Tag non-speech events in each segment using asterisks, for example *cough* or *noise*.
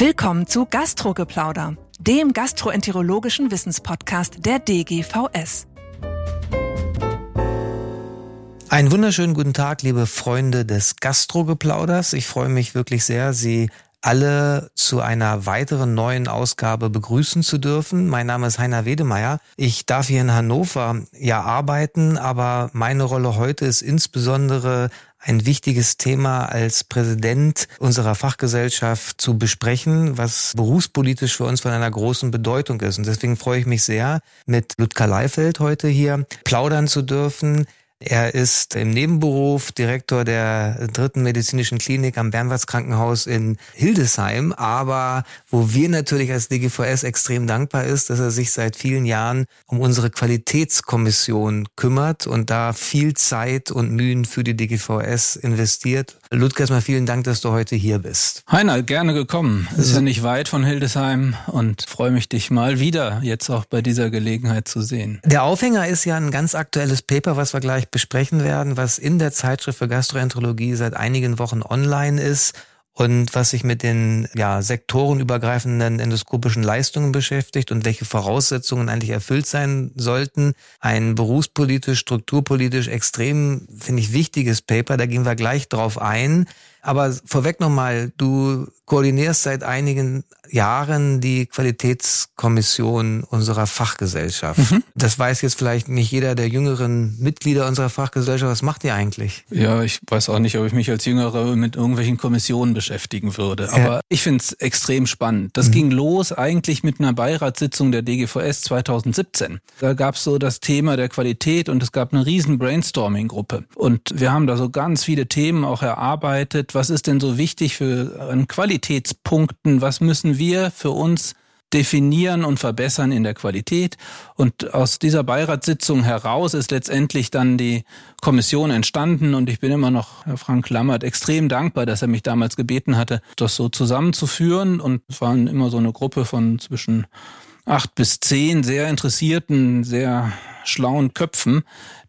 Willkommen zu Gastrogeplauder, dem gastroenterologischen Wissenspodcast der DGVS. Einen wunderschönen guten Tag, liebe Freunde des Gastrogeplauders. Ich freue mich wirklich sehr, Sie alle zu einer weiteren neuen Ausgabe begrüßen zu dürfen. Mein Name ist Heiner Wedemeyer. Ich darf hier in Hannover ja arbeiten, aber meine Rolle heute ist insbesondere ein wichtiges Thema als Präsident unserer Fachgesellschaft zu besprechen, was berufspolitisch für uns von einer großen Bedeutung ist. Und deswegen freue ich mich sehr, mit Ludger Leifeld heute hier plaudern zu dürfen. Er ist im Nebenberuf Direktor der dritten medizinischen Klinik am Bernwarts Krankenhaus in Hildesheim, aber wo wir natürlich als DGVS extrem dankbar ist, dass er sich seit vielen Jahren um unsere Qualitätskommission kümmert und da viel Zeit und Mühen für die DGVS investiert. Ludger, erstmal vielen Dank, dass du heute hier bist. Heiner, gerne gekommen. Es ist ja nicht weit von Hildesheim und freue mich, dich mal wieder jetzt auch bei dieser Gelegenheit zu sehen. Der Aufhänger ist ja ein ganz aktuelles Paper, was wir gleich besprechen werden, was in der Zeitschrift für Gastroenterologie seit einigen Wochen online ist und was sich mit den ja, sektorenübergreifenden endoskopischen Leistungen beschäftigt und welche Voraussetzungen eigentlich erfüllt sein sollten. Ein berufspolitisch, strukturpolitisch extrem, finde ich, wichtiges Paper, da gehen wir gleich drauf ein. Aber vorweg nochmal, du koordinierst seit einigen Jahren die Qualitätskommission unserer Fachgesellschaft. Mhm. Das weiß jetzt vielleicht nicht jeder der jüngeren Mitglieder unserer Fachgesellschaft. Was macht ihr eigentlich? Ja, ich weiß auch nicht, ob ich mich als Jüngerer mit irgendwelchen Kommissionen beschäftigen würde. Aber ja. ich finde es extrem spannend. Das mhm. ging los eigentlich mit einer Beiratssitzung der DGVS 2017. Da gab es so das Thema der Qualität und es gab eine riesen Brainstorming-Gruppe. Und wir haben da so ganz viele Themen auch erarbeitet. Was ist denn so wichtig für an Qualitätspunkten? Was müssen wir für uns definieren und verbessern in der Qualität. Und aus dieser Beiratssitzung heraus ist letztendlich dann die Kommission entstanden und ich bin immer noch Herr Frank Lammert extrem dankbar, dass er mich damals gebeten hatte, das so zusammenzuführen. Und es waren immer so eine Gruppe von zwischen acht bis zehn sehr interessierten, sehr schlauen Köpfen,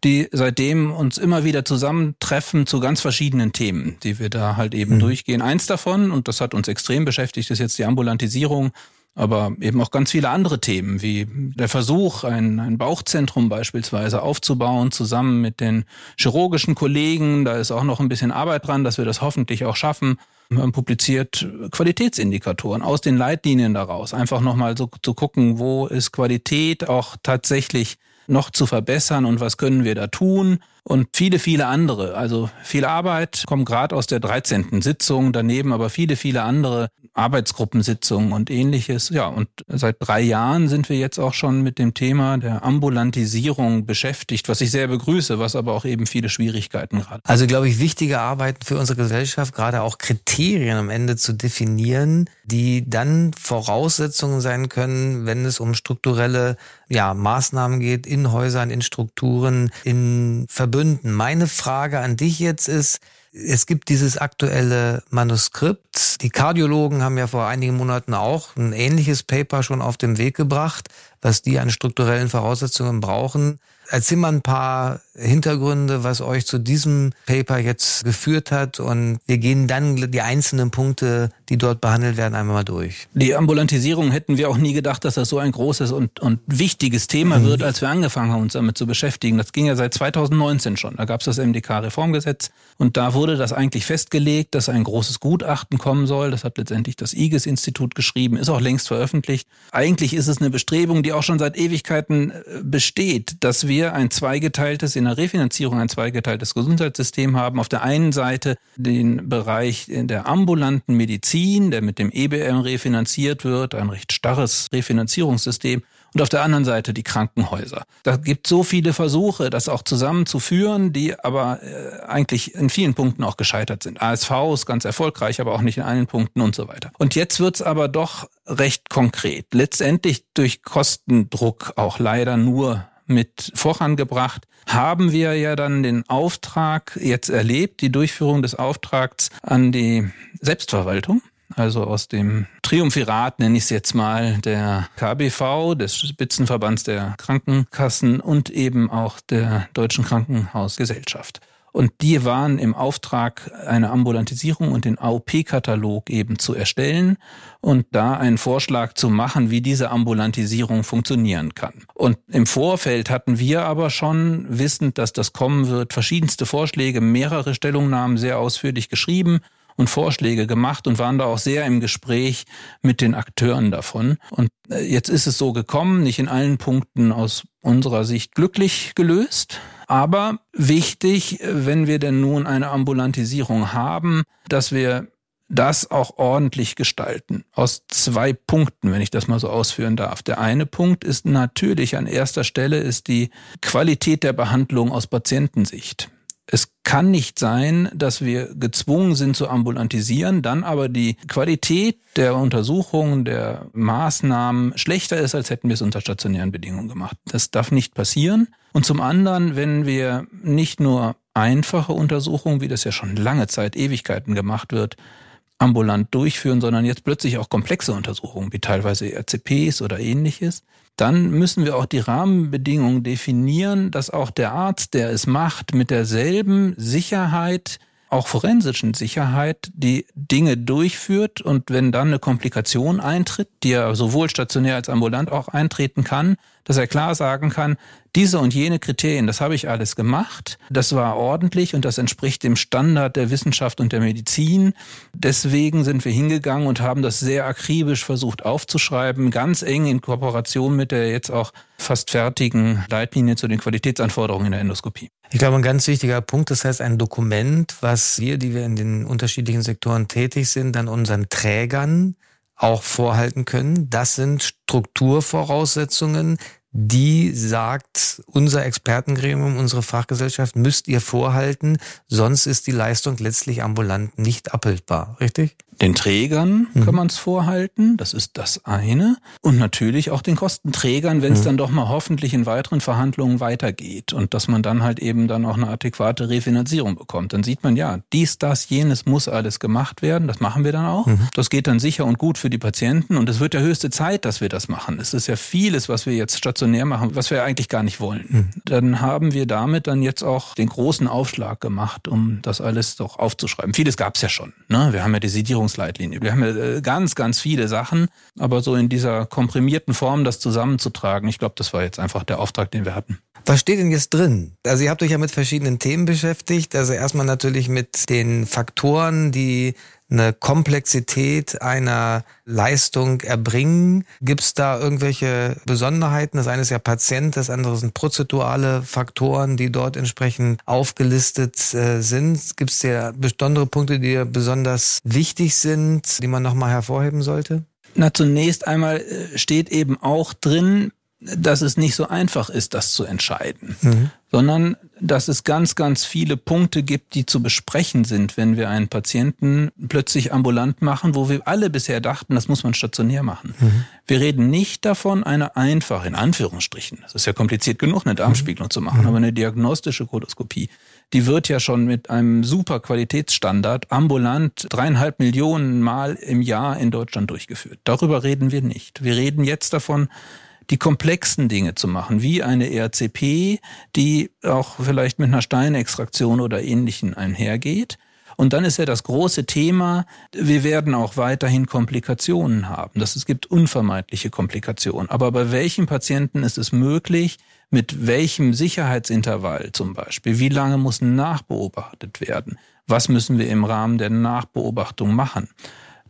die seitdem uns immer wieder zusammentreffen zu ganz verschiedenen Themen, die wir da halt eben mhm. durchgehen. Eins davon, und das hat uns extrem beschäftigt, ist jetzt die Ambulantisierung aber eben auch ganz viele andere Themen, wie der Versuch, ein, ein Bauchzentrum beispielsweise aufzubauen, zusammen mit den chirurgischen Kollegen. Da ist auch noch ein bisschen Arbeit dran, dass wir das hoffentlich auch schaffen. Man publiziert Qualitätsindikatoren aus den Leitlinien daraus. Einfach nochmal so zu gucken, wo ist Qualität auch tatsächlich noch zu verbessern und was können wir da tun und viele, viele andere. Also viel Arbeit kommt gerade aus der 13. Sitzung, daneben aber viele, viele andere Arbeitsgruppensitzungen und ähnliches. Ja, und seit drei Jahren sind wir jetzt auch schon mit dem Thema der Ambulantisierung beschäftigt, was ich sehr begrüße, was aber auch eben viele Schwierigkeiten hat. Also glaube ich, wichtige Arbeiten für unsere Gesellschaft, gerade auch Kriterien am Ende zu definieren, die dann Voraussetzungen sein können, wenn es um strukturelle ja, Maßnahmen geht, in Häusern, in Strukturen, in Verbünden. Meine Frage an dich jetzt ist, es gibt dieses aktuelle Manuskript. Die Kardiologen haben ja vor einigen Monaten auch ein ähnliches Paper schon auf den Weg gebracht, was die an strukturellen Voraussetzungen brauchen. Erzähl mal ein paar Hintergründe, was euch zu diesem Paper jetzt geführt hat und wir gehen dann die einzelnen Punkte, die dort behandelt werden, einmal mal durch. Die Ambulantisierung hätten wir auch nie gedacht, dass das so ein großes und, und wichtiges Thema mhm. wird, als wir angefangen haben, uns damit zu beschäftigen. Das ging ja seit 2019 schon. Da gab es das MDK-Reformgesetz und da wurde das eigentlich festgelegt, dass ein großes Gutachten kommen soll. Das hat letztendlich das IGES-Institut geschrieben, ist auch längst veröffentlicht. Eigentlich ist es eine Bestrebung, die auch schon seit Ewigkeiten äh, besteht, dass wir wir ein zweigeteiltes, in der Refinanzierung ein zweigeteiltes Gesundheitssystem haben. Auf der einen Seite den Bereich der ambulanten Medizin, der mit dem EBM refinanziert wird, ein recht starres Refinanzierungssystem und auf der anderen Seite die Krankenhäuser. Da gibt so viele Versuche, das auch zusammenzuführen, die aber äh, eigentlich in vielen Punkten auch gescheitert sind. ASV ist ganz erfolgreich, aber auch nicht in allen Punkten und so weiter. Und jetzt wird's aber doch recht konkret. Letztendlich durch Kostendruck auch leider nur mit vorangebracht, haben wir ja dann den Auftrag jetzt erlebt, die Durchführung des Auftrags an die Selbstverwaltung. Also aus dem Triumphirat nenne ich es jetzt mal der KBV, des Spitzenverbands der Krankenkassen und eben auch der Deutschen Krankenhausgesellschaft. Und die waren im Auftrag, eine Ambulantisierung und den AOP-Katalog eben zu erstellen und da einen Vorschlag zu machen, wie diese Ambulantisierung funktionieren kann. Und im Vorfeld hatten wir aber schon, wissend, dass das kommen wird, verschiedenste Vorschläge, mehrere Stellungnahmen sehr ausführlich geschrieben und Vorschläge gemacht und waren da auch sehr im Gespräch mit den Akteuren davon. Und äh, jetzt ist es so gekommen, nicht in allen Punkten aus unserer Sicht glücklich gelöst. Aber wichtig, wenn wir denn nun eine Ambulantisierung haben, dass wir das auch ordentlich gestalten. Aus zwei Punkten, wenn ich das mal so ausführen darf. Der eine Punkt ist natürlich an erster Stelle ist die Qualität der Behandlung aus Patientensicht. Es kann nicht sein, dass wir gezwungen sind zu ambulantisieren, dann aber die Qualität der Untersuchungen, der Maßnahmen schlechter ist, als hätten wir es unter stationären Bedingungen gemacht. Das darf nicht passieren. Und zum anderen, wenn wir nicht nur einfache Untersuchungen, wie das ja schon lange Zeit, Ewigkeiten gemacht wird, ambulant durchführen, sondern jetzt plötzlich auch komplexe Untersuchungen, wie teilweise RCPs oder ähnliches, dann müssen wir auch die Rahmenbedingungen definieren, dass auch der Arzt, der es macht, mit derselben Sicherheit, auch forensischen Sicherheit, die Dinge durchführt. Und wenn dann eine Komplikation eintritt, die ja sowohl stationär als ambulant auch eintreten kann, dass er klar sagen kann, diese und jene Kriterien, das habe ich alles gemacht, das war ordentlich und das entspricht dem Standard der Wissenschaft und der Medizin. Deswegen sind wir hingegangen und haben das sehr akribisch versucht aufzuschreiben, ganz eng in Kooperation mit der jetzt auch fast fertigen Leitlinie zu den Qualitätsanforderungen in der Endoskopie. Ich glaube, ein ganz wichtiger Punkt, das heißt ein Dokument, was wir, die wir in den unterschiedlichen Sektoren tätig sind, dann unseren Trägern auch vorhalten können. Das sind Strukturvoraussetzungen, die sagt, unser Expertengremium, unsere Fachgesellschaft müsst ihr vorhalten, sonst ist die Leistung letztlich ambulant nicht abbildbar, richtig? Den Trägern mhm. kann man es vorhalten, das ist das eine. Und natürlich auch den Kostenträgern, wenn es mhm. dann doch mal hoffentlich in weiteren Verhandlungen weitergeht und dass man dann halt eben dann auch eine adäquate Refinanzierung bekommt. Dann sieht man, ja, dies, das, jenes muss alles gemacht werden. Das machen wir dann auch. Mhm. Das geht dann sicher und gut für die Patienten und es wird ja höchste Zeit, dass wir das machen. Es ist ja vieles, was wir jetzt stationär machen, was wir eigentlich gar nicht wollen. Mhm. Dann haben wir damit dann jetzt auch den großen Aufschlag gemacht, um das alles doch aufzuschreiben. Vieles gab es ja schon. Ne? Wir haben ja die Sedierungs Ernährungsleitlinie. Wir haben ja äh, ganz, ganz viele Sachen, aber so in dieser komprimierten Form das zusammenzutragen, ich glaube, das war jetzt einfach der Auftrag, den wir hatten. Was steht denn jetzt drin? Also ihr habt euch ja mit verschiedenen Themen beschäftigt. Also erstmal natürlich mit den Faktoren, die eine Komplexität einer Leistung erbringen? Gibt es da irgendwelche Besonderheiten? Das eine ist ja Patient, das andere sind prozedurale Faktoren, die dort entsprechend aufgelistet äh, sind. Gibt es ja besondere Punkte, die besonders wichtig sind, die man nochmal hervorheben sollte? Na, zunächst einmal äh, steht eben auch drin, dass es nicht so einfach ist, das zu entscheiden, mhm. Sondern dass es ganz, ganz viele Punkte gibt, die zu besprechen sind, wenn wir einen Patienten plötzlich ambulant machen, wo wir alle bisher dachten, das muss man stationär machen. Mhm. Wir reden nicht davon, eine einfache, in Anführungsstrichen, das ist ja kompliziert genug, eine Darmspiegelung mhm. zu machen, mhm. aber eine diagnostische Koloskopie, die wird ja schon mit einem super Qualitätsstandard ambulant dreieinhalb Millionen Mal im Jahr in Deutschland durchgeführt. Darüber reden wir nicht. Wir reden jetzt davon, die komplexen Dinge zu machen, wie eine ERCP, die auch vielleicht mit einer Steinextraktion oder ähnlichen einhergeht. Und dann ist ja das große Thema, wir werden auch weiterhin Komplikationen haben. Das, es gibt unvermeidliche Komplikationen. Aber bei welchen Patienten ist es möglich, mit welchem Sicherheitsintervall zum Beispiel, wie lange muss nachbeobachtet werden? Was müssen wir im Rahmen der Nachbeobachtung machen?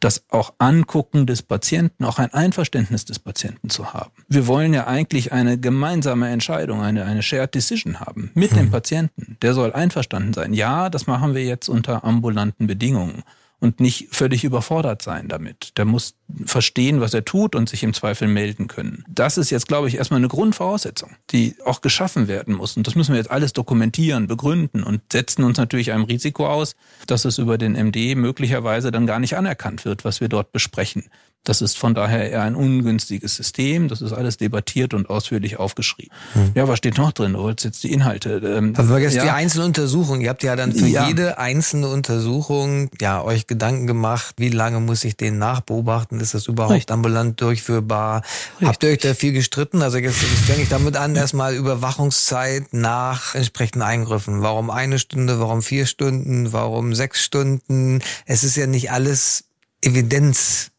Das auch Angucken des Patienten, auch ein Einverständnis des Patienten zu haben. Wir wollen ja eigentlich eine gemeinsame Entscheidung, eine, eine Shared Decision haben mit mhm. dem Patienten. Der soll einverstanden sein. Ja, das machen wir jetzt unter ambulanten Bedingungen und nicht völlig überfordert sein damit. Der muss verstehen, was er tut und sich im Zweifel melden können. Das ist jetzt, glaube ich, erstmal eine Grundvoraussetzung, die auch geschaffen werden muss. Und das müssen wir jetzt alles dokumentieren, begründen und setzen uns natürlich einem Risiko aus, dass es über den MD möglicherweise dann gar nicht anerkannt wird, was wir dort besprechen. Das ist von daher eher ein ungünstiges System. Das ist alles debattiert und ausführlich aufgeschrieben. Hm. Ja, was steht noch drin? Du wolltest jetzt die Inhalte. Ähm, Aber vergesst ja. die einzelnen Untersuchungen. Ihr habt ja dann für ja. jede einzelne Untersuchung ja euch Gedanken gemacht, wie lange muss ich den nachbeobachten? Ist das überhaupt Richtig. ambulant durchführbar? Richtig. Habt ihr euch da viel gestritten? Also jetzt, jetzt fange ich damit an, erstmal Überwachungszeit nach entsprechenden Eingriffen. Warum eine Stunde? Warum vier Stunden? Warum sechs Stunden? Es ist ja nicht alles Evidenz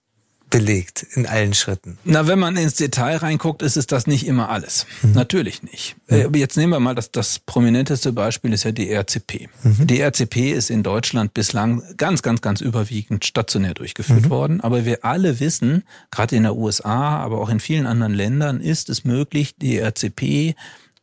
belegt in allen Schritten. Na, wenn man ins Detail reinguckt, ist es das nicht immer alles. Mhm. Natürlich nicht. Mhm. Jetzt nehmen wir mal das, das prominenteste Beispiel ist ja die RCP. Mhm. Die RCP ist in Deutschland bislang ganz, ganz, ganz überwiegend stationär durchgeführt mhm. worden. Aber wir alle wissen, gerade in der USA, aber auch in vielen anderen Ländern, ist es möglich, die RCP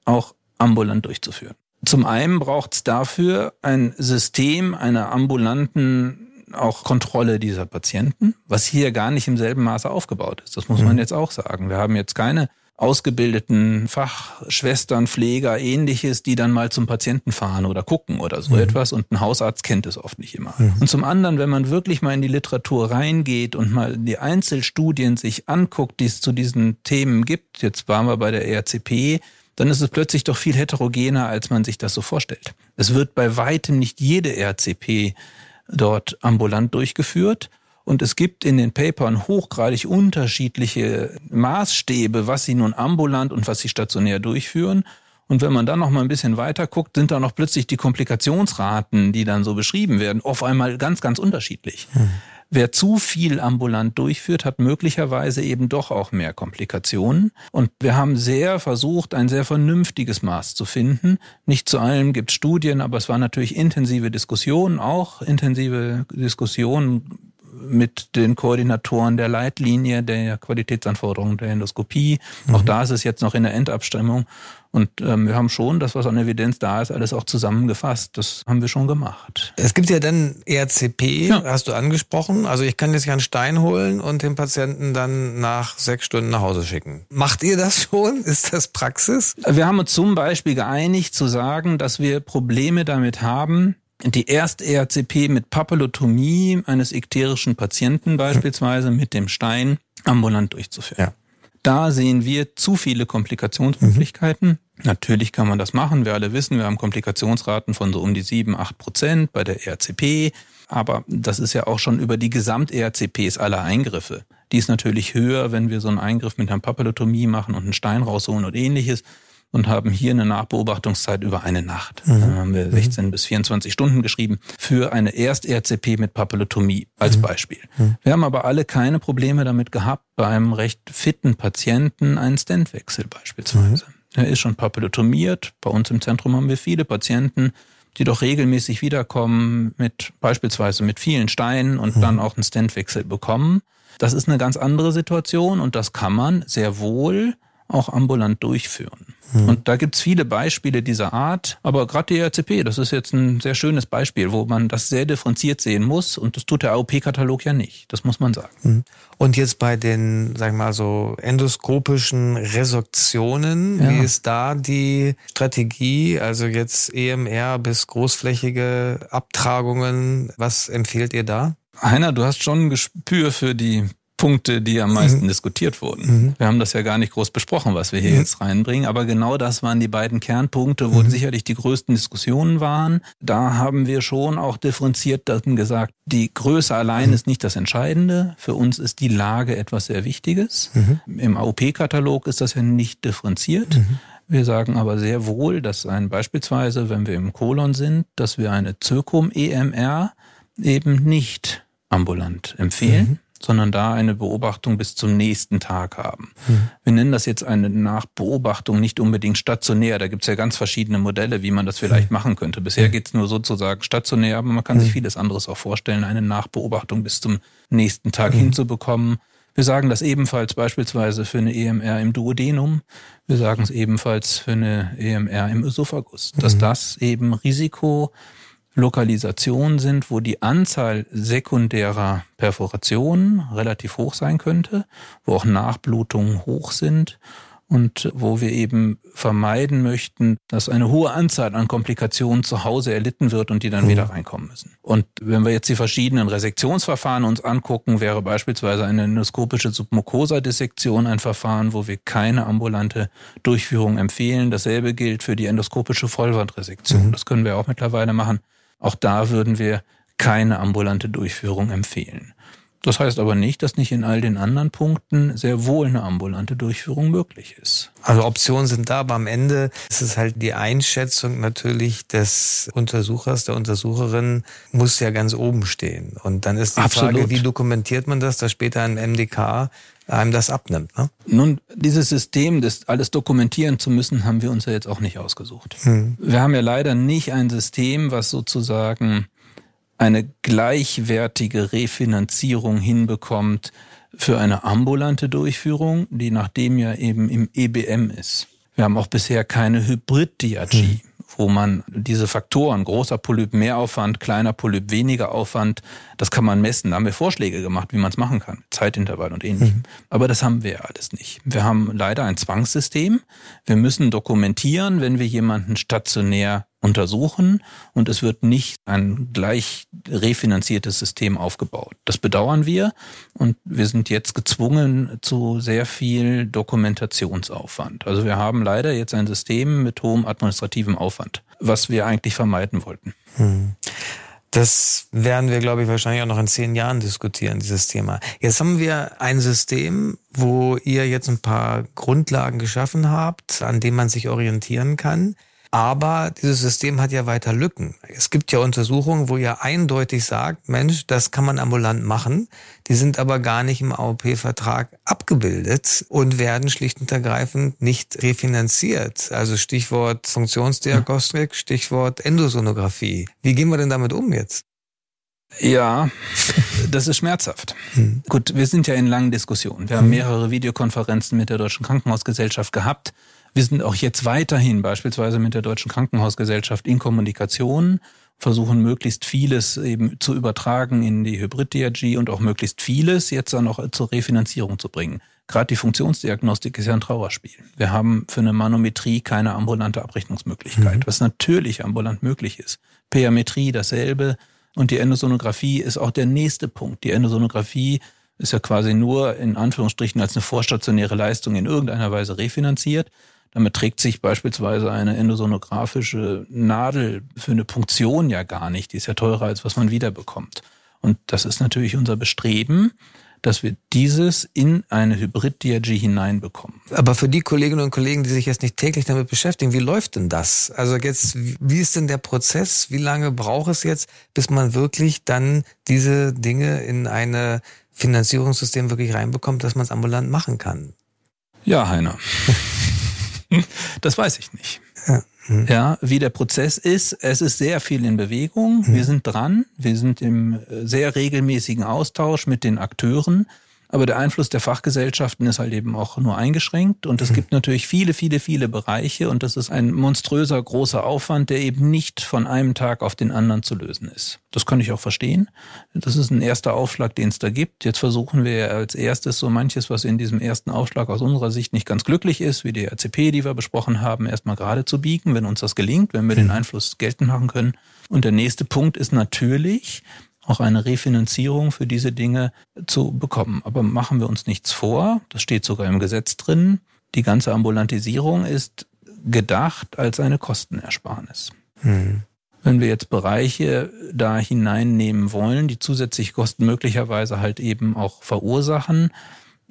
auch ambulant durchzuführen. Zum einen braucht es dafür ein System einer ambulanten auch Kontrolle dieser Patienten, was hier gar nicht im selben Maße aufgebaut ist. Das muss man mhm. jetzt auch sagen. Wir haben jetzt keine ausgebildeten Fachschwestern, Pfleger, ähnliches, die dann mal zum Patienten fahren oder gucken oder so mhm. etwas und ein Hausarzt kennt es oft nicht immer. Mhm. Und zum anderen, wenn man wirklich mal in die Literatur reingeht und mal die Einzelstudien sich anguckt, die es zu diesen Themen gibt, jetzt waren wir bei der ERCP, dann ist es plötzlich doch viel heterogener, als man sich das so vorstellt. Es wird bei weitem nicht jede ERCP dort ambulant durchgeführt. Und es gibt in den Papern hochgradig unterschiedliche Maßstäbe, was sie nun ambulant und was sie stationär durchführen. Und wenn man dann noch mal ein bisschen weiter guckt, sind da noch plötzlich die Komplikationsraten, die dann so beschrieben werden, auf einmal ganz, ganz unterschiedlich. Hm. Wer zu viel ambulant durchführt, hat möglicherweise eben doch auch mehr Komplikationen. Und wir haben sehr versucht, ein sehr vernünftiges Maß zu finden. Nicht zu allem gibt Studien, aber es war natürlich intensive Diskussionen, auch intensive Diskussionen mit den Koordinatoren der Leitlinie, der Qualitätsanforderungen der Endoskopie. Mhm. Auch da ist es jetzt noch in der Endabstimmung. Und ähm, wir haben schon das, was an Evidenz da ist, alles auch zusammengefasst. Das haben wir schon gemacht. Es gibt ja dann ERCP, ja. hast du angesprochen. Also ich kann jetzt ja einen Stein holen und den Patienten dann nach sechs Stunden nach Hause schicken. Macht ihr das schon? *laughs* Ist das Praxis? Wir haben uns zum Beispiel geeinigt zu sagen, dass wir Probleme damit haben, die Erst-ERCP mit Papillotomie eines ikterischen Patienten beispielsweise mit dem Stein ambulant durchzuführen. Ja. Da sehen wir zu viele Komplikationsmöglichkeiten. Mhm. Natürlich kann man das machen. Wir alle wissen, wir haben Komplikationsraten von so um die sieben, acht Prozent bei der ERCP. Aber das ist ja auch schon über die Gesamt-ERCPs aller Eingriffe. Die ist natürlich höher, wenn wir so einen Eingriff mit einer Papillotomie machen und einen Stein rausholen und ähnliches und haben hier eine Nachbeobachtungszeit über eine Nacht. Mhm. Da haben wir 16 mhm. bis 24 Stunden geschrieben für eine Erst-RCP mit Papillotomie als mhm. Beispiel. Mhm. Wir haben aber alle keine Probleme damit gehabt, bei einem recht fitten Patienten einen Stentwechsel beispielsweise. Mhm. Er ist schon papillotomiert. Bei uns im Zentrum haben wir viele Patienten, die doch regelmäßig wiederkommen mit beispielsweise mit vielen Steinen und mhm. dann auch einen Stentwechsel bekommen. Das ist eine ganz andere Situation und das kann man sehr wohl auch ambulant durchführen. Hm. Und da gibt's viele Beispiele dieser Art, aber gerade die RCP, das ist jetzt ein sehr schönes Beispiel, wo man das sehr differenziert sehen muss und das tut der AOP-Katalog ja nicht, das muss man sagen. Hm. Und jetzt bei den, sagen wir mal so, endoskopischen Resorptionen, ja. wie ist da die Strategie? Also jetzt EMR bis großflächige Abtragungen, was empfehlt ihr da? Heiner, du hast schon ein Gespür für die Punkte, die am meisten mhm. diskutiert wurden. Mhm. Wir haben das ja gar nicht groß besprochen, was wir hier mhm. jetzt reinbringen, aber genau das waren die beiden Kernpunkte, wo mhm. sicherlich die größten Diskussionen waren. Da haben wir schon auch differenziert dann gesagt, die Größe allein mhm. ist nicht das Entscheidende. Für uns ist die Lage etwas sehr Wichtiges. Mhm. Im AOP-Katalog ist das ja nicht differenziert. Wir sagen aber sehr wohl, dass ein beispielsweise, wenn wir im Kolon sind, dass wir eine Zirkum-EMR eben nicht ambulant empfehlen sondern da eine Beobachtung bis zum nächsten Tag haben. Mhm. Wir nennen das jetzt eine Nachbeobachtung nicht unbedingt stationär. Da gibt es ja ganz verschiedene Modelle, wie man das vielleicht mhm. machen könnte. Bisher mhm. geht's nur sozusagen stationär, aber man kann sich mhm. vieles anderes auch vorstellen, eine Nachbeobachtung bis zum nächsten Tag mhm. hinzubekommen. Wir sagen das ebenfalls beispielsweise für eine EMR im Duodenum. Wir sagen es ebenfalls für eine EMR im Ösophagus, dass mhm. das eben Risiko Lokalisationen sind, wo die Anzahl sekundärer Perforationen relativ hoch sein könnte, wo auch Nachblutungen hoch sind und wo wir eben vermeiden möchten, dass eine hohe Anzahl an Komplikationen zu Hause erlitten wird und die dann mhm. wieder reinkommen müssen. Und wenn wir jetzt die verschiedenen Resektionsverfahren uns angucken, wäre beispielsweise eine endoskopische Submucosa-Dissektion ein Verfahren, wo wir keine ambulante Durchführung empfehlen. Dasselbe gilt für die endoskopische Vollwandresektion. Mhm. Das können wir auch mittlerweile machen. Auch da würden wir keine ambulante Durchführung empfehlen. Das heißt aber nicht, dass nicht in all den anderen Punkten sehr wohl eine ambulante Durchführung möglich ist. Also Optionen sind da, aber am Ende ist es halt die Einschätzung natürlich des Untersuchers, der Untersucherin muss ja ganz oben stehen. Und dann ist die Absolut. Frage, wie dokumentiert man das, dass später ein MDK einem das abnimmt. Ne? Nun, dieses System, das alles dokumentieren zu müssen, haben wir uns ja jetzt auch nicht ausgesucht. Hm. Wir haben ja leider nicht ein System, was sozusagen eine gleichwertige Refinanzierung hinbekommt für eine ambulante Durchführung, die nachdem ja eben im EBM ist. Wir haben auch bisher keine Hybriddiagie. Hm wo man diese Faktoren, großer Polyp mehr Aufwand, kleiner Polyp weniger Aufwand, das kann man messen. Da haben wir Vorschläge gemacht, wie man es machen kann, Zeitintervall und ähnlichem. Mhm. Aber das haben wir alles nicht. Wir haben leider ein Zwangssystem. Wir müssen dokumentieren, wenn wir jemanden stationär untersuchen und es wird nicht ein gleich refinanziertes System aufgebaut. Das bedauern wir und wir sind jetzt gezwungen zu sehr viel Dokumentationsaufwand. Also wir haben leider jetzt ein System mit hohem administrativem Aufwand, was wir eigentlich vermeiden wollten. Hm. Das werden wir, glaube ich, wahrscheinlich auch noch in zehn Jahren diskutieren, dieses Thema. Jetzt haben wir ein System, wo ihr jetzt ein paar Grundlagen geschaffen habt, an dem man sich orientieren kann. Aber dieses System hat ja weiter Lücken. Es gibt ja Untersuchungen, wo ihr eindeutig sagt, Mensch, das kann man ambulant machen. Die sind aber gar nicht im AOP-Vertrag abgebildet und werden schlicht und ergreifend nicht refinanziert. Also Stichwort Funktionsdiagnostik, Stichwort Endosonographie. Wie gehen wir denn damit um jetzt? Ja, das ist schmerzhaft. Hm. Gut, wir sind ja in langen Diskussionen. Wir haben mehrere Videokonferenzen mit der Deutschen Krankenhausgesellschaft gehabt. Wir sind auch jetzt weiterhin beispielsweise mit der Deutschen Krankenhausgesellschaft in Kommunikation, versuchen möglichst vieles eben zu übertragen in die Hybrid-DRG und auch möglichst vieles jetzt dann auch zur Refinanzierung zu bringen. Gerade die Funktionsdiagnostik ist ja ein Trauerspiel. Wir haben für eine Manometrie keine ambulante Abrechnungsmöglichkeit, mhm. was natürlich ambulant möglich ist. Peametrie dasselbe und die Endosonographie ist auch der nächste Punkt. Die Endosonographie ist ja quasi nur in Anführungsstrichen als eine vorstationäre Leistung in irgendeiner Weise refinanziert. Damit trägt sich beispielsweise eine endosonografische Nadel für eine Punktion ja gar nicht. Die ist ja teurer, als was man wiederbekommt. Und das ist natürlich unser Bestreben, dass wir dieses in eine Hybrid-DRG hineinbekommen. Aber für die Kolleginnen und Kollegen, die sich jetzt nicht täglich damit beschäftigen, wie läuft denn das? Also jetzt, wie ist denn der Prozess? Wie lange braucht es jetzt, bis man wirklich dann diese Dinge in eine Finanzierungssystem wirklich reinbekommt, dass man es ambulant machen kann? Ja, Heiner. *laughs* *laughs* Das weiß ich nicht. Ja. Hm. ja, wie der Prozess ist. Es ist sehr viel in Bewegung. Wir hm. sind dran. Wir sind im äh, sehr regelmäßigen Austausch mit den Akteuren. Aber der Einfluss der Fachgesellschaften ist halt eben auch nur eingeschränkt. Und es mhm. gibt natürlich viele, viele, viele Bereiche. Und das ist ein monströser, großer Aufwand, der eben nicht von einem Tag auf den anderen zu lösen ist. Das kann ich auch verstehen. Das ist ein erster Aufschlag, den es da gibt. Jetzt versuchen wir als erstes so manches, was in diesem ersten Aufschlag aus unserer Sicht nicht ganz glücklich ist, wie die RCP, die wir besprochen haben, erstmal gerade zu biegen, wenn uns das gelingt, wenn wir den mhm. Einfluss geltend machen können. Und der nächste Punkt ist natürlich, auch eine Refinanzierung für diese Dinge zu bekommen. Aber machen wir uns nichts vor, das steht sogar im Gesetz drin, die ganze Ambulantisierung ist gedacht als eine Kostenersparnis. Hm. Wenn wir jetzt Bereiche da hineinnehmen wollen, die zusätzliche Kosten möglicherweise halt eben auch verursachen,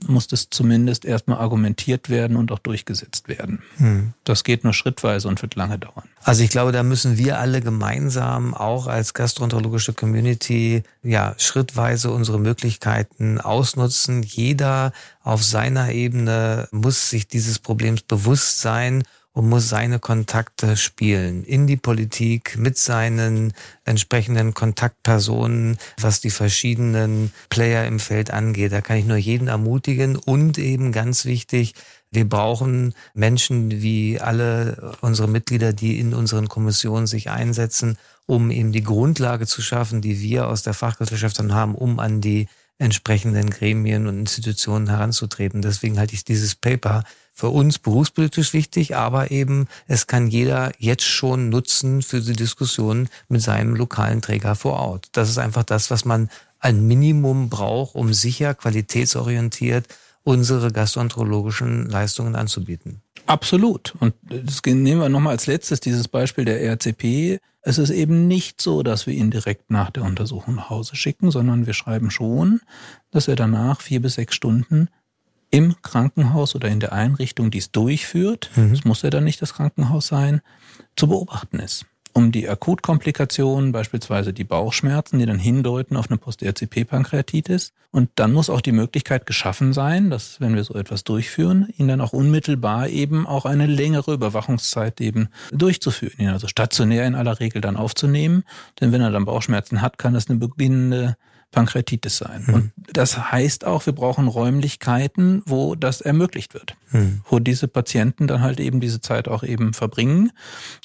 muss das zumindest erstmal argumentiert werden und auch durchgesetzt werden. Hm. Das geht nur schrittweise und wird lange dauern. Also ich glaube, da müssen wir alle gemeinsam auch als gastroenterologische Community ja schrittweise unsere Möglichkeiten ausnutzen. Jeder auf seiner Ebene muss sich dieses Problems bewusst sein und muss seine Kontakte spielen in die Politik mit seinen entsprechenden Kontaktpersonen, was die verschiedenen Player im Feld angeht. Da kann ich nur jeden ermutigen und eben ganz wichtig, wir brauchen Menschen wie alle unsere Mitglieder, die in unseren Kommissionen sich einsetzen, um eben die Grundlage zu schaffen, die wir aus der Fachgesellschaft dann haben, um an die entsprechenden Gremien und Institutionen heranzutreten. Deswegen halte ich dieses Paper für uns berufspolitisch wichtig, aber eben es kann jeder jetzt schon nutzen für die Diskussion mit seinem lokalen Träger vor Ort. Das ist einfach das, was man ein Minimum braucht, um sicher qualitätsorientiert unsere gastroenterologischen Leistungen anzubieten. Absolut. Und das nehmen wir nochmal als letztes dieses Beispiel der RCP. Es ist eben nicht so, dass wir ihn direkt nach der Untersuchung nach Hause schicken, sondern wir schreiben schon, dass er danach vier bis sechs Stunden im Krankenhaus oder in der Einrichtung, die es durchführt, mhm. es muss ja dann nicht das Krankenhaus sein, zu beobachten ist um die Akutkomplikationen, beispielsweise die Bauchschmerzen, die dann hindeuten auf eine Post-RCP-Pankreatitis. Und dann muss auch die Möglichkeit geschaffen sein, dass, wenn wir so etwas durchführen, ihn dann auch unmittelbar eben auch eine längere Überwachungszeit eben durchzuführen, ihn also stationär in aller Regel dann aufzunehmen. Denn wenn er dann Bauchschmerzen hat, kann das eine beginnende Pankreatitis sein. Hm. Und das heißt auch, wir brauchen Räumlichkeiten, wo das ermöglicht wird, hm. wo diese Patienten dann halt eben diese Zeit auch eben verbringen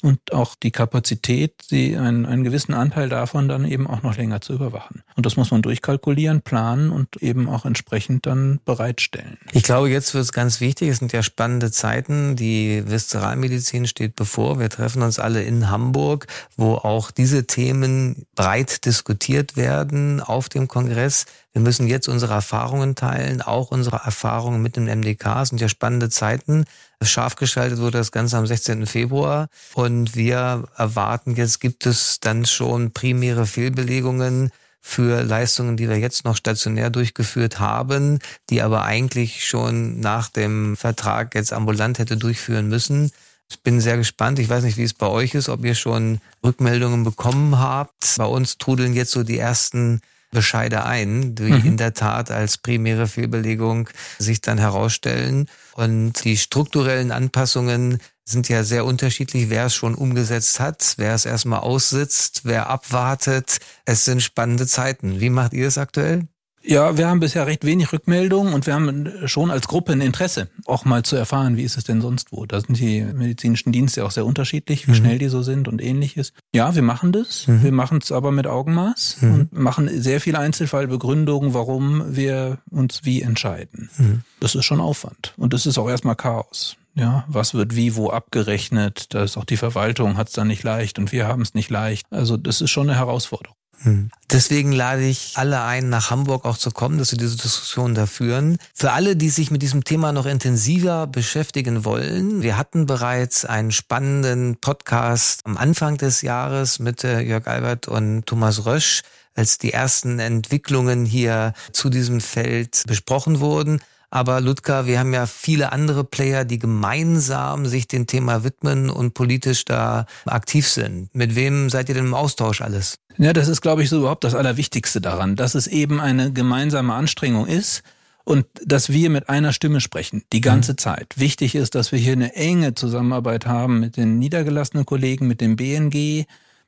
und auch die Kapazität, sie einen, einen gewissen Anteil davon dann eben auch noch länger zu überwachen. Und das muss man durchkalkulieren, planen und eben auch entsprechend dann bereitstellen. Ich glaube, jetzt wird es ganz wichtig. Es sind ja spannende Zeiten. Die Viszeralmedizin steht bevor. Wir treffen uns alle in Hamburg, wo auch diese Themen breit diskutiert werden auf dem Kongress. Wir müssen jetzt unsere Erfahrungen teilen, auch unsere Erfahrungen mit dem MDK. Es sind ja spannende Zeiten. Scharf geschaltet wurde das Ganze am 16. Februar und wir erwarten jetzt, gibt es dann schon primäre Fehlbelegungen für Leistungen, die wir jetzt noch stationär durchgeführt haben, die aber eigentlich schon nach dem Vertrag jetzt ambulant hätte durchführen müssen. Ich bin sehr gespannt. Ich weiß nicht, wie es bei euch ist, ob ihr schon Rückmeldungen bekommen habt. Bei uns trudeln jetzt so die ersten Bescheide ein, die mhm. in der Tat als primäre Fehlbelegung sich dann herausstellen. Und die strukturellen Anpassungen sind ja sehr unterschiedlich, wer es schon umgesetzt hat, wer es erstmal aussitzt, wer abwartet. Es sind spannende Zeiten. Wie macht ihr es aktuell? Ja, wir haben bisher recht wenig Rückmeldungen und wir haben schon als Gruppe ein Interesse, auch mal zu erfahren, wie ist es denn sonst wo. Da sind die medizinischen Dienste auch sehr unterschiedlich, wie mhm. schnell die so sind und ähnliches. Ja, wir machen das. Mhm. Wir machen es aber mit Augenmaß mhm. und machen sehr viele Einzelfallbegründungen, warum wir uns wie entscheiden. Mhm. Das ist schon Aufwand und das ist auch erstmal Chaos. Ja, was wird wie wo abgerechnet? Da ist auch die Verwaltung hat es dann nicht leicht und wir haben es nicht leicht. Also das ist schon eine Herausforderung. Hm. Deswegen lade ich alle ein, nach Hamburg auch zu kommen, dass wir diese Diskussion da führen. Für alle, die sich mit diesem Thema noch intensiver beschäftigen wollen, wir hatten bereits einen spannenden Podcast am Anfang des Jahres mit äh, Jörg Albert und Thomas Rösch, als die ersten Entwicklungen hier zu diesem Feld besprochen wurden. Aber Ludger, wir haben ja viele andere Player, die gemeinsam sich dem Thema widmen und politisch da aktiv sind. Mit wem seid ihr denn im Austausch alles? Ja, das ist, glaube ich, so überhaupt das Allerwichtigste daran, dass es eben eine gemeinsame Anstrengung ist und dass wir mit einer Stimme sprechen, die ganze mhm. Zeit. Wichtig ist, dass wir hier eine enge Zusammenarbeit haben mit den niedergelassenen Kollegen, mit dem BNG,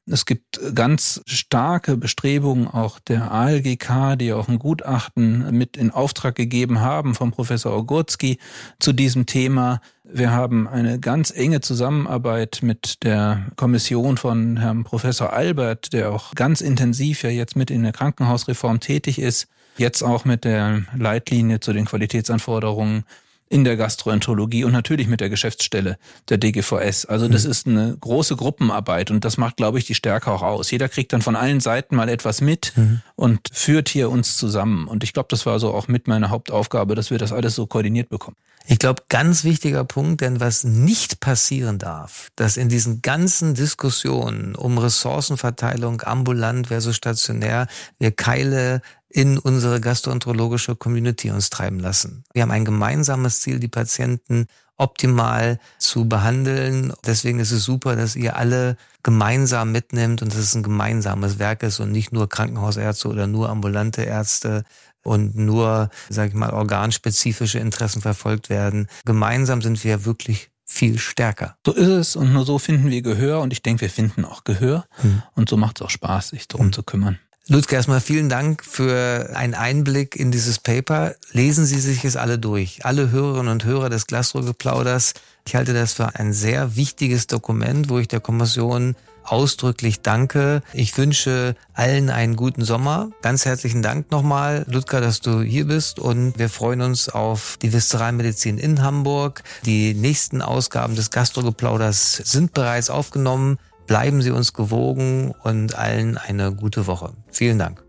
es gibt ganz starke Bestrebungen auch der ALGK, die auch ein Gutachten mit in Auftrag gegeben haben vom Professor Ogurski zu diesem Thema. Wir haben eine ganz enge Zusammenarbeit mit der Kommission von Herrn Professor Albert, der auch ganz intensiv ja jetzt mit in der Krankenhausreform tätig ist. Jetzt auch mit der Leitlinie zu den Qualitätsanforderungen in der Gastroenterologie und natürlich mit der Geschäftsstelle der DGVS. Also das mhm. ist eine große Gruppenarbeit und das macht, glaube ich, die Stärke auch aus. Jeder kriegt dann von allen Seiten mal etwas mit mhm. und führt hier uns zusammen. Und ich glaube, das war so auch mit meiner Hauptaufgabe, dass wir das alles so koordiniert bekommen. Ich glaube, ganz wichtiger Punkt, denn was nicht passieren darf, dass in diesen ganzen Diskussionen um Ressourcenverteilung ambulant versus stationär wir Keile in unsere gastroenterologische Community uns treiben lassen. Wir haben ein gemeinsames Ziel, die Patienten optimal zu behandeln. Deswegen ist es super, dass ihr alle gemeinsam mitnimmt und dass es ein gemeinsames Werk ist und nicht nur Krankenhausärzte oder nur ambulante Ärzte und nur, sage ich mal, organspezifische Interessen verfolgt werden. Gemeinsam sind wir wirklich viel stärker. So ist es und nur so finden wir Gehör und ich denke, wir finden auch Gehör hm. und so macht es auch Spaß, sich darum hm. zu kümmern. Ludwig, erstmal vielen Dank für einen Einblick in dieses Paper. Lesen Sie sich es alle durch. Alle Hörerinnen und Hörer des Glasrohrgeplauders. Ich halte das für ein sehr wichtiges Dokument, wo ich der Kommission ausdrücklich danke. Ich wünsche allen einen guten Sommer. Ganz herzlichen Dank nochmal, Ludger, dass du hier bist und wir freuen uns auf die Visceralmedizin in Hamburg. Die nächsten Ausgaben des Gastrogeplauders sind bereits aufgenommen. Bleiben Sie uns gewogen und allen eine gute Woche. Vielen Dank.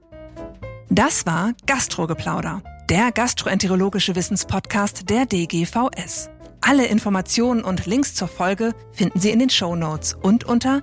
Das war Gastrogeplauder, der gastroenterologische Wissenspodcast der DGVS. Alle Informationen und Links zur Folge finden Sie in den Show Notes und unter